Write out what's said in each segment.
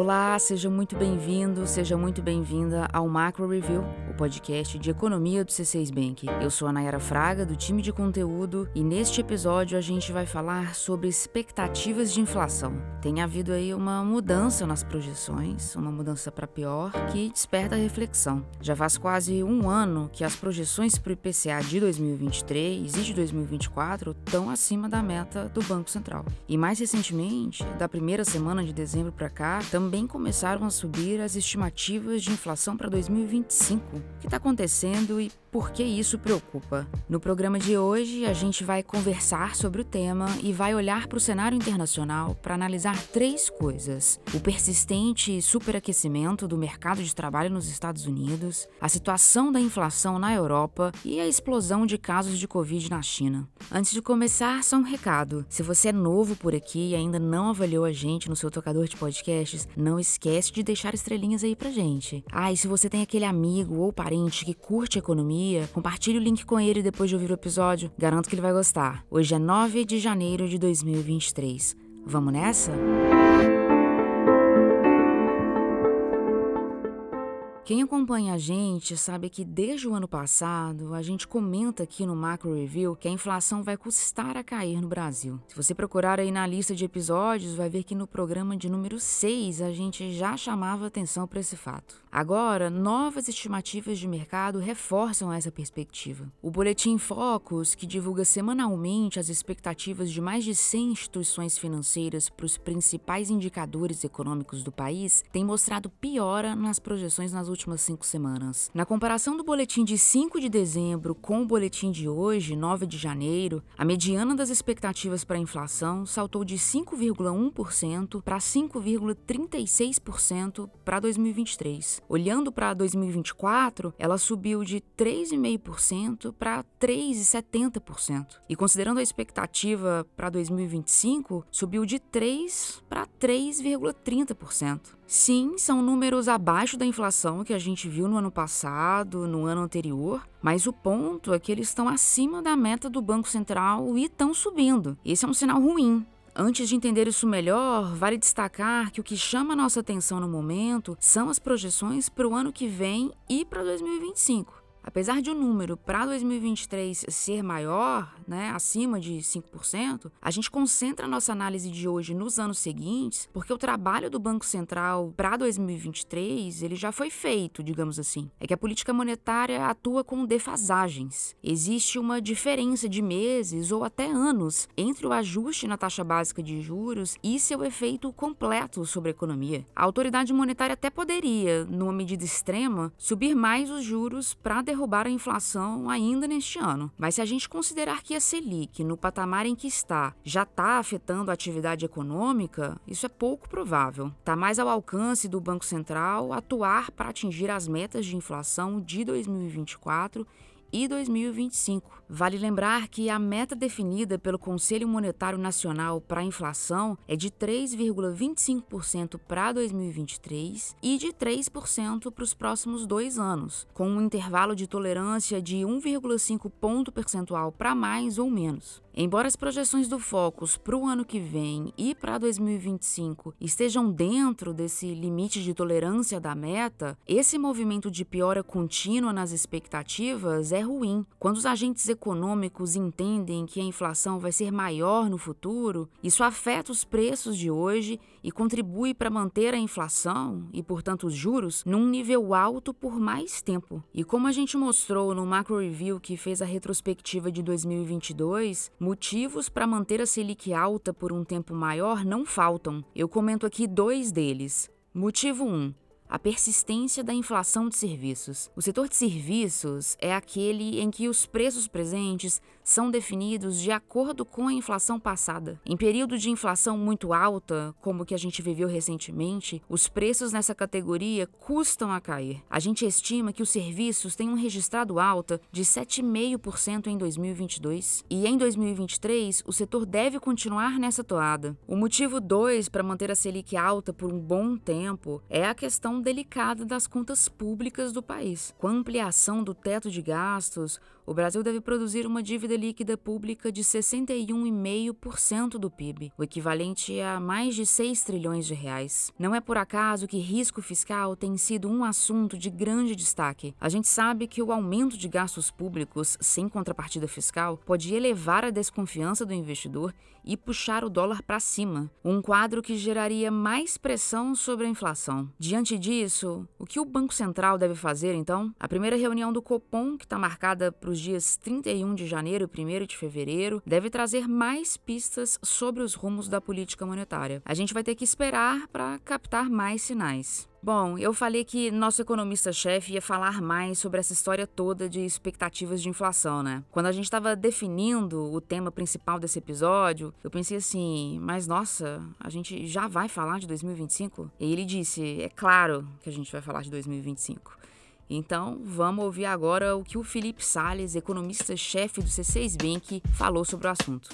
Olá, seja muito bem-vindo, seja muito bem-vinda ao Macro Review, o podcast de economia do C6 Bank. Eu sou a Nayara Fraga, do time de conteúdo, e neste episódio a gente vai falar sobre expectativas de inflação. Tem havido aí uma mudança nas projeções, uma mudança para pior, que desperta reflexão. Já faz quase um ano que as projeções para o IPCA de 2023 e de 2024 estão acima da meta do Banco Central. E mais recentemente, da primeira semana de dezembro para cá, também começaram a subir as estimativas de inflação para 2025. O que está acontecendo e por que isso preocupa? No programa de hoje, a gente vai conversar sobre o tema e vai olhar para o cenário internacional para analisar três coisas: o persistente superaquecimento do mercado de trabalho nos Estados Unidos, a situação da inflação na Europa e a explosão de casos de Covid na China. Antes de começar, só um recado: se você é novo por aqui e ainda não avaliou a gente no seu tocador de podcasts, não esquece de deixar estrelinhas aí pra gente. Ah, e se você tem aquele amigo ou parente que curte economia, compartilhe o link com ele depois de ouvir o episódio. Garanto que ele vai gostar. Hoje é 9 de janeiro de 2023. Vamos nessa? Quem acompanha a gente sabe que desde o ano passado a gente comenta aqui no Macro Review que a inflação vai custar a cair no Brasil. Se você procurar aí na lista de episódios, vai ver que no programa de número 6 a gente já chamava atenção para esse fato. Agora, novas estimativas de mercado reforçam essa perspectiva. O Boletim Focus, que divulga semanalmente as expectativas de mais de 100 instituições financeiras para os principais indicadores econômicos do país, tem mostrado piora nas projeções nas últimas cinco semanas. Na comparação do boletim de 5 de dezembro com o boletim de hoje, 9 de janeiro, a mediana das expectativas para a inflação saltou de 5,1% para 5,36% para 2023. Olhando para 2024, ela subiu de 3,5% para 3,70%. E considerando a expectativa para 2025, subiu de 3 para 3,30%. Sim, são números abaixo da inflação que a gente viu no ano passado, no ano anterior, mas o ponto é que eles estão acima da meta do Banco Central e estão subindo. Esse é um sinal ruim. Antes de entender isso melhor, vale destacar que o que chama nossa atenção no momento são as projeções para o ano que vem e para 2025. Apesar de o número para 2023 ser maior, né, acima de 5%, a gente concentra a nossa análise de hoje nos anos seguintes, porque o trabalho do Banco Central para 2023 ele já foi feito, digamos assim. É que a política monetária atua com defasagens. Existe uma diferença de meses ou até anos entre o ajuste na taxa básica de juros e seu efeito completo sobre a economia. A autoridade monetária até poderia, numa medida extrema, subir mais os juros para derrubar a inflação ainda neste ano. Mas se a gente considerar que a Selic, no patamar em que está, já está afetando a atividade econômica, isso é pouco provável. Está mais ao alcance do Banco Central atuar para atingir as metas de inflação de 2024 e 2025. Vale lembrar que a meta definida pelo Conselho Monetário Nacional para a inflação é de 3,25% para 2023 e de 3% para os próximos dois anos, com um intervalo de tolerância de 1,5 ponto percentual para mais ou menos. Embora as projeções do Focus para o ano que vem e para 2025 estejam dentro desse limite de tolerância da meta, esse movimento de piora contínua nas expectativas é ruim. Quando os agentes econômicos entendem que a inflação vai ser maior no futuro, isso afeta os preços de hoje e contribui para manter a inflação e, portanto, os juros num nível alto por mais tempo. E como a gente mostrou no Macro Review que fez a retrospectiva de 2022, motivos para manter a Selic alta por um tempo maior não faltam. Eu comento aqui dois deles. Motivo 1. Um, a persistência da inflação de serviços. O setor de serviços é aquele em que os preços presentes são definidos de acordo com a inflação passada. Em período de inflação muito alta, como o que a gente viveu recentemente, os preços nessa categoria custam a cair. A gente estima que os serviços tenham registrado alta de 7,5% em 2022 e em 2023 o setor deve continuar nessa toada. O motivo 2 para manter a Selic alta por um bom tempo é a questão delicada das contas públicas do país. Com a ampliação do teto de gastos, o Brasil deve produzir uma dívida líquida pública de 61,5% do PIB, o equivalente a mais de 6 trilhões de reais. Não é por acaso que risco fiscal tem sido um assunto de grande destaque. A gente sabe que o aumento de gastos públicos sem contrapartida fiscal pode elevar a desconfiança do investidor e puxar o dólar para cima, um quadro que geraria mais pressão sobre a inflação. Diante disso, o que o Banco Central deve fazer então? A primeira reunião do Copom, que está marcada para os dias 31 de janeiro e 1 de fevereiro, deve trazer mais pistas sobre os rumos da política monetária. A gente vai ter que esperar para captar mais sinais. Bom, eu falei que nosso economista-chefe ia falar mais sobre essa história toda de expectativas de inflação, né? Quando a gente estava definindo o tema principal desse episódio, eu pensei assim, mas nossa, a gente já vai falar de 2025? E ele disse, é claro que a gente vai falar de 2025. Então, vamos ouvir agora o que o Felipe Sales, economista-chefe do C6 Bank, falou sobre o assunto.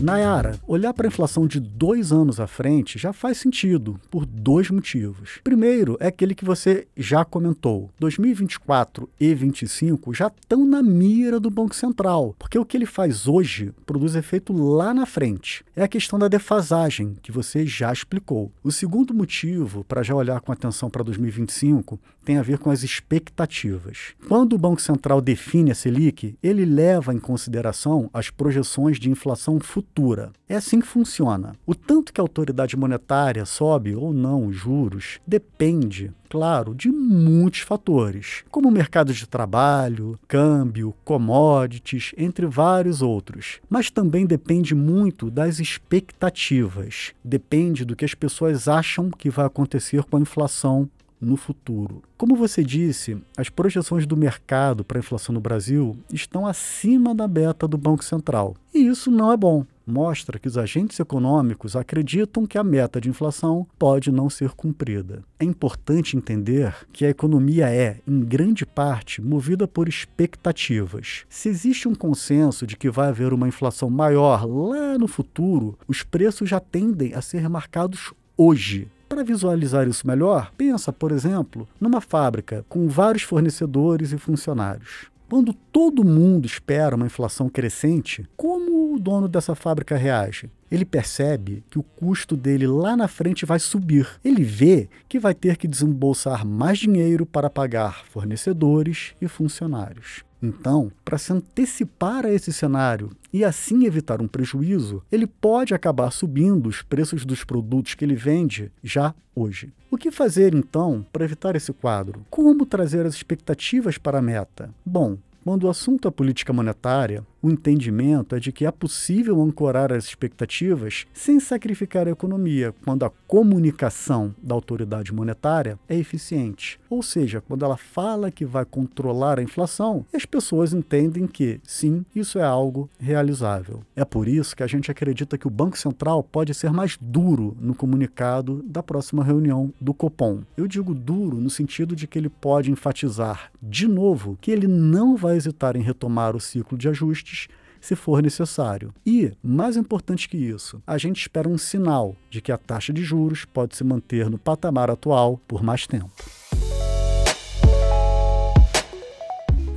Nayara, olhar para a inflação de dois anos à frente já faz sentido, por dois motivos. Primeiro é aquele que você já comentou. 2024 e 2025 já estão na mira do Banco Central, porque o que ele faz hoje produz efeito lá na frente. É a questão da defasagem, que você já explicou. O segundo motivo para já olhar com atenção para 2025 tem a ver com as expectativas. Quando o Banco Central define a Selic, ele leva em consideração as projeções de inflação futura futura. É assim que funciona. O tanto que a autoridade monetária sobe ou não os juros depende, claro, de muitos fatores, como o mercado de trabalho, câmbio, commodities, entre vários outros. Mas também depende muito das expectativas. Depende do que as pessoas acham que vai acontecer com a inflação no futuro. Como você disse, as projeções do mercado para a inflação no Brasil estão acima da beta do Banco Central. E isso não é bom. Mostra que os agentes econômicos acreditam que a meta de inflação pode não ser cumprida. É importante entender que a economia é, em grande parte, movida por expectativas. Se existe um consenso de que vai haver uma inflação maior lá no futuro, os preços já tendem a ser marcados hoje. Para visualizar isso melhor, pensa, por exemplo, numa fábrica com vários fornecedores e funcionários. Quando todo mundo espera uma inflação crescente, como o dono dessa fábrica reage? Ele percebe que o custo dele lá na frente vai subir. Ele vê que vai ter que desembolsar mais dinheiro para pagar fornecedores e funcionários. Então, para se antecipar a esse cenário e assim evitar um prejuízo, ele pode acabar subindo os preços dos produtos que ele vende já hoje. O que fazer então para evitar esse quadro? Como trazer as expectativas para a meta? Bom, quando o assunto é política monetária, o entendimento é de que é possível ancorar as expectativas sem sacrificar a economia, quando a comunicação da autoridade monetária é eficiente. Ou seja, quando ela fala que vai controlar a inflação, as pessoas entendem que, sim, isso é algo realizável. É por isso que a gente acredita que o Banco Central pode ser mais duro no comunicado da próxima reunião do Copom. Eu digo duro no sentido de que ele pode enfatizar de novo que ele não vai hesitar em retomar o ciclo de ajuste ajustes se for necessário. E, mais importante que isso, a gente espera um sinal de que a taxa de juros pode se manter no patamar atual por mais tempo.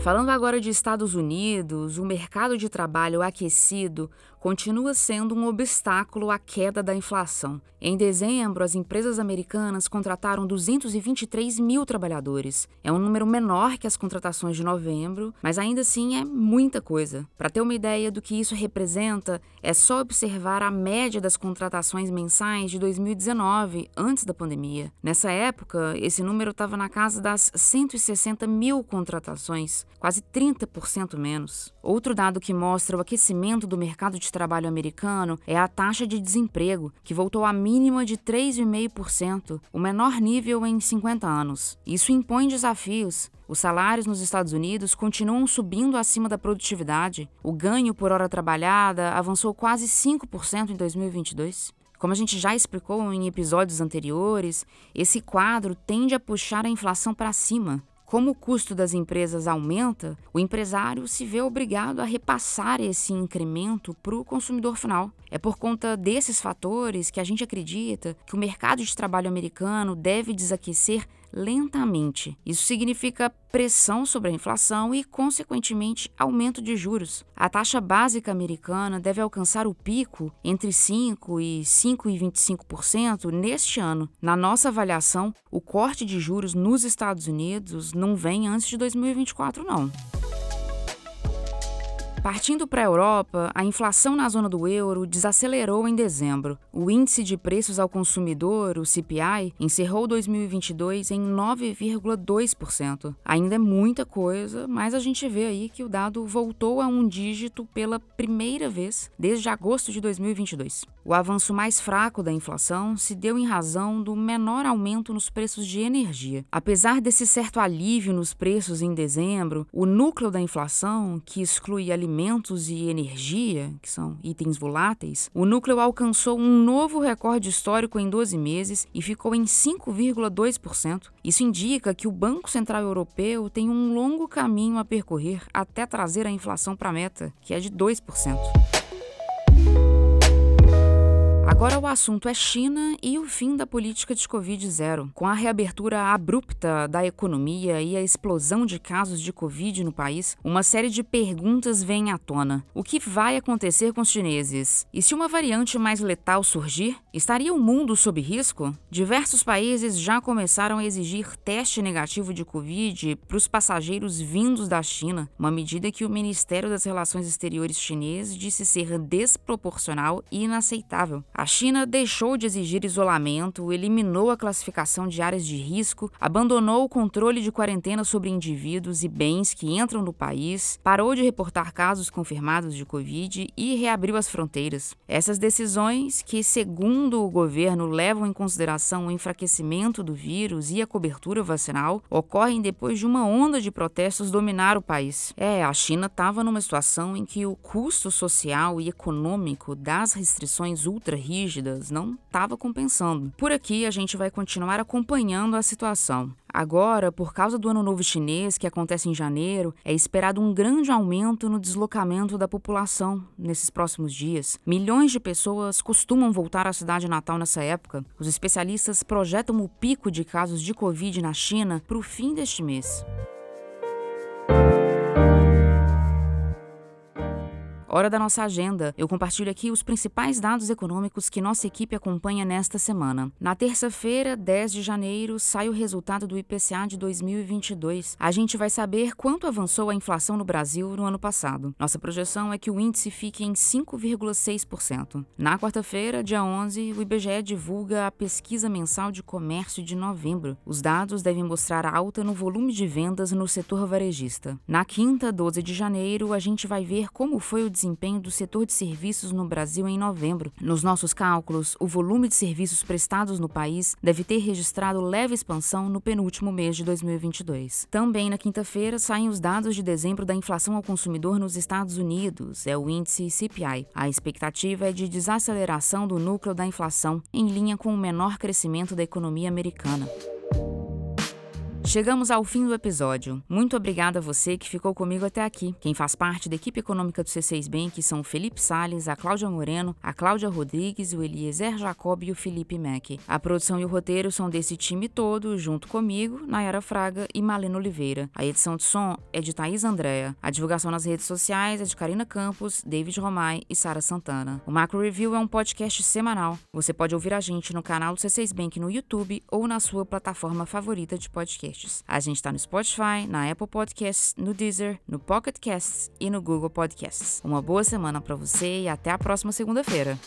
Falando agora de Estados Unidos, o mercado de trabalho aquecido continua sendo um obstáculo à queda da inflação. Em dezembro, as empresas americanas contrataram 223 mil trabalhadores. É um número menor que as contratações de novembro, mas ainda assim é muita coisa. Para ter uma ideia do que isso representa, é só observar a média das contratações mensais de 2019, antes da pandemia. Nessa época, esse número estava na casa das 160 mil contratações, quase 30% menos. Outro dado que mostra o aquecimento do mercado de trabalho americano é a taxa de desemprego, que voltou à mínima de 3,5%, o menor nível em 50 anos. Isso impõe desafios. Os salários nos Estados Unidos continuam subindo acima da produtividade. O ganho por hora trabalhada avançou quase 5% em 2022. Como a gente já explicou em episódios anteriores, esse quadro tende a puxar a inflação para cima. Como o custo das empresas aumenta, o empresário se vê obrigado a repassar esse incremento para o consumidor final. É por conta desses fatores que a gente acredita que o mercado de trabalho americano deve desaquecer lentamente. Isso significa pressão sobre a inflação e, consequentemente, aumento de juros. A taxa básica americana deve alcançar o pico entre 5 e 5,25% neste ano. Na nossa avaliação, o corte de juros nos Estados Unidos não vem antes de 2024, não. Partindo para a Europa, a inflação na zona do euro desacelerou em dezembro. O índice de preços ao consumidor, o CPI, encerrou 2022 em 9,2%. Ainda é muita coisa, mas a gente vê aí que o dado voltou a um dígito pela primeira vez desde agosto de 2022. O avanço mais fraco da inflação se deu em razão do menor aumento nos preços de energia. Apesar desse certo alívio nos preços em dezembro, o núcleo da inflação, que exclui alimentos e energia, que são itens voláteis, o núcleo alcançou um novo recorde histórico em 12 meses e ficou em 5,2%. Isso indica que o Banco Central Europeu tem um longo caminho a percorrer até trazer a inflação para a meta, que é de 2%. Agora o assunto é China e o fim da política de Covid-0. Com a reabertura abrupta da economia e a explosão de casos de Covid no país, uma série de perguntas vem à tona. O que vai acontecer com os chineses? E se uma variante mais letal surgir, estaria o mundo sob risco? Diversos países já começaram a exigir teste negativo de Covid para os passageiros vindos da China, uma medida que o Ministério das Relações Exteriores chinês disse ser desproporcional e inaceitável. A China deixou de exigir isolamento, eliminou a classificação de áreas de risco, abandonou o controle de quarentena sobre indivíduos e bens que entram no país, parou de reportar casos confirmados de Covid e reabriu as fronteiras. Essas decisões, que, segundo o governo, levam em consideração o enfraquecimento do vírus e a cobertura vacinal, ocorrem depois de uma onda de protestos dominar o país. É, a China estava numa situação em que o custo social e econômico das restrições ultra rígidas não estava compensando. Por aqui, a gente vai continuar acompanhando a situação. Agora, por causa do Ano Novo Chinês, que acontece em janeiro, é esperado um grande aumento no deslocamento da população nesses próximos dias. Milhões de pessoas costumam voltar à cidade natal nessa época. Os especialistas projetam o pico de casos de Covid na China para o fim deste mês. Hora da nossa agenda. Eu compartilho aqui os principais dados econômicos que nossa equipe acompanha nesta semana. Na terça-feira, 10 de janeiro, sai o resultado do IPCA de 2022. A gente vai saber quanto avançou a inflação no Brasil no ano passado. Nossa projeção é que o índice fique em 5,6%. Na quarta-feira, dia 11, o IBGE divulga a pesquisa mensal de comércio de novembro. Os dados devem mostrar alta no volume de vendas no setor varejista. Na quinta, 12 de janeiro, a gente vai ver como foi o desempenho do setor de serviços no Brasil em novembro. Nos nossos cálculos, o volume de serviços prestados no país deve ter registrado leve expansão no penúltimo mês de 2022. Também na quinta-feira saem os dados de dezembro da inflação ao consumidor nos Estados Unidos, é o índice CPI. A expectativa é de desaceleração do núcleo da inflação, em linha com o menor crescimento da economia americana. Chegamos ao fim do episódio. Muito obrigada a você que ficou comigo até aqui. Quem faz parte da equipe econômica do C6 Bank são o Felipe Sales, a Cláudia Moreno, a Cláudia Rodrigues, o Eliezer Jacob e o Felipe Mack. A produção e o roteiro são desse time todo, junto comigo, Nayara Fraga e Malena Oliveira. A edição de som é de Thaís Andréa. A divulgação nas redes sociais é de Karina Campos, David Romai e Sara Santana. O Macro Review é um podcast semanal. Você pode ouvir a gente no canal do C6 Bank no YouTube ou na sua plataforma favorita de podcast podcasts. A gente está no Spotify, na Apple Podcasts, no Deezer, no Pocket Casts e no Google Podcasts. Uma boa semana para você e até a próxima segunda-feira.